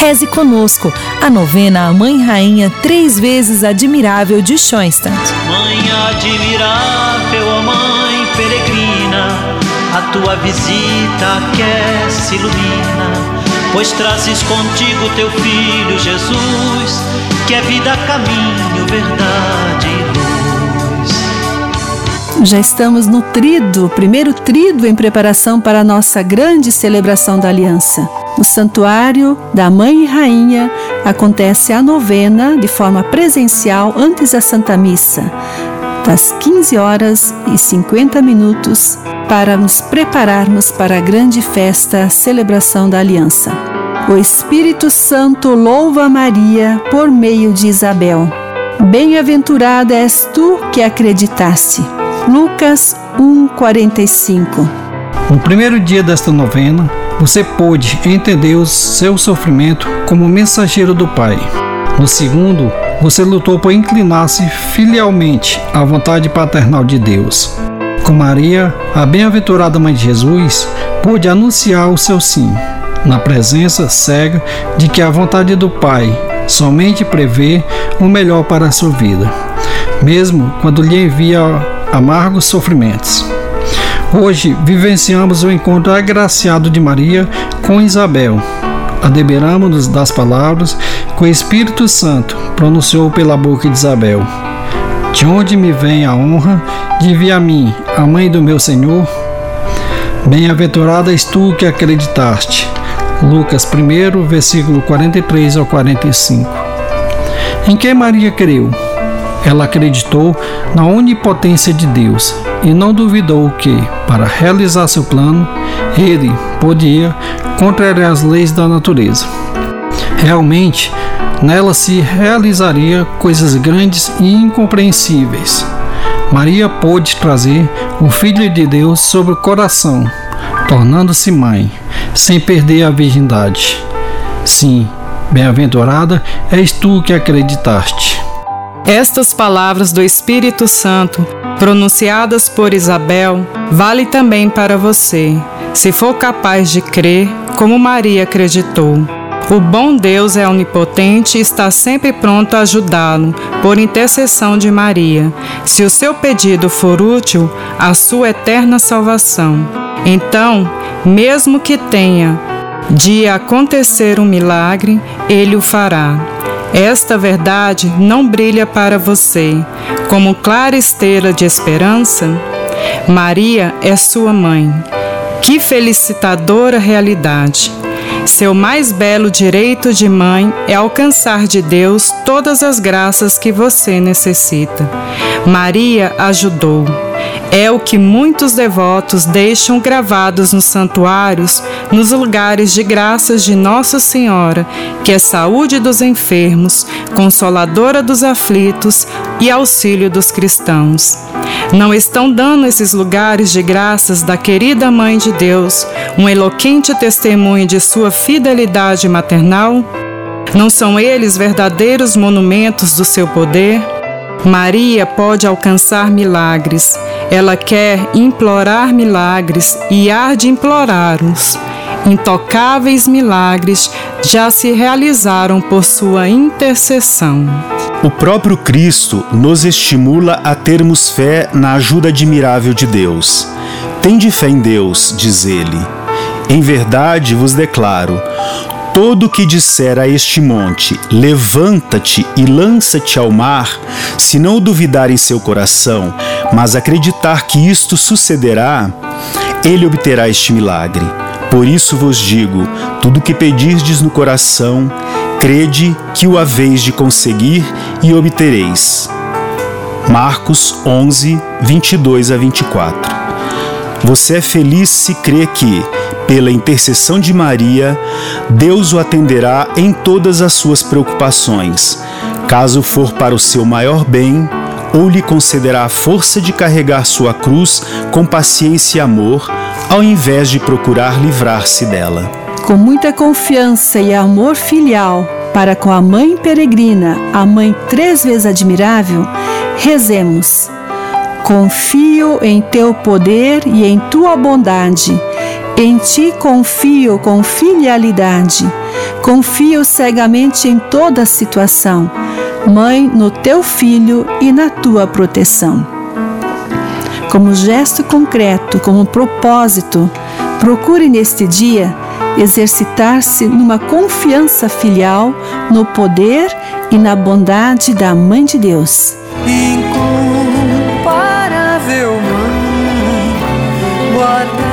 Reze conosco a novena Mãe Rainha três vezes admirável de Schoenstatt. Mãe admirável, a Mãe peregrina, a tua visita aquece, ilumina, pois trazes contigo teu filho Jesus, que é vida, caminho, verdade Já estamos no trido, primeiro trido em preparação para a nossa grande celebração da aliança. No Santuário da Mãe e Rainha acontece a novena de forma presencial antes da Santa Missa, das 15 horas e 50 minutos, para nos prepararmos para a grande festa, celebração da Aliança. O Espírito Santo louva Maria por meio de Isabel. Bem-aventurada és tu que acreditaste. Lucas 1:45. No primeiro dia desta novena, você pôde entender o seu sofrimento como mensageiro do Pai. No segundo, você lutou por inclinar-se filialmente à vontade paternal de Deus. Com Maria, a bem-aventurada Mãe de Jesus, pôde anunciar o seu sim, na presença cega de que a vontade do Pai somente prevê o melhor para a sua vida, mesmo quando lhe envia amargos sofrimentos. Hoje vivenciamos o encontro agraciado de Maria com Isabel. Adeberamos-nos das palavras que o Espírito Santo pronunciou pela boca de Isabel. De onde me vem a honra de vir a mim, a mãe do meu Senhor? Bem-aventurada és tu que acreditaste. Lucas 1, versículo 43 ao 45. Em quem Maria creu? Ela acreditou na onipotência de Deus e não duvidou que, para realizar seu plano, ele podia contrariar as leis da natureza. Realmente, nela se realizaria coisas grandes e incompreensíveis. Maria pôde trazer o Filho de Deus sobre o coração, tornando-se mãe, sem perder a virgindade. Sim, bem-aventurada és tu que acreditaste. Estas palavras do Espírito Santo, pronunciadas por Isabel, vale também para você, se for capaz de crer como Maria acreditou. O bom Deus é onipotente e está sempre pronto a ajudá-lo, por intercessão de Maria, se o seu pedido for útil à sua eterna salvação. Então, mesmo que tenha de acontecer um milagre, ele o fará. Esta verdade não brilha para você como clara estrela de esperança? Maria é sua mãe. Que felicitadora realidade! Seu mais belo direito de mãe é alcançar de Deus todas as graças que você necessita. Maria ajudou é o que muitos devotos deixam gravados nos santuários, nos lugares de graças de Nossa Senhora, que é saúde dos enfermos, consoladora dos aflitos e auxílio dos cristãos. Não estão dando esses lugares de graças da querida Mãe de Deus um eloquente testemunho de sua fidelidade maternal? Não são eles verdadeiros monumentos do seu poder? Maria pode alcançar milagres. Ela quer implorar milagres e há de implorá-los. Intocáveis milagres já se realizaram por sua intercessão. O próprio Cristo nos estimula a termos fé na ajuda admirável de Deus. Tende fé em Deus, diz ele. Em verdade vos declaro: Todo que disser a este monte: Levanta-te e lança-te ao mar, se não duvidar em seu coração, mas acreditar que isto sucederá, ele obterá este milagre. Por isso vos digo: tudo que pedirdes no coração, crede que o haveis de conseguir e obtereis. Marcos 11, 22 a 24. Você é feliz se crê que, pela intercessão de Maria, Deus o atenderá em todas as suas preocupações, caso for para o seu maior bem, ou lhe concederá a força de carregar sua cruz com paciência e amor, ao invés de procurar livrar-se dela. Com muita confiança e amor filial para com a mãe peregrina, a mãe três vezes admirável, rezemos. Confio em teu poder e em tua bondade em ti confio com filialidade. Confia cegamente em toda situação. Mãe, no teu filho e na tua proteção. Como gesto concreto, como propósito, procure neste dia exercitar-se numa confiança filial no poder e na bondade da Mãe de Deus. Incomparável Mãe, guarda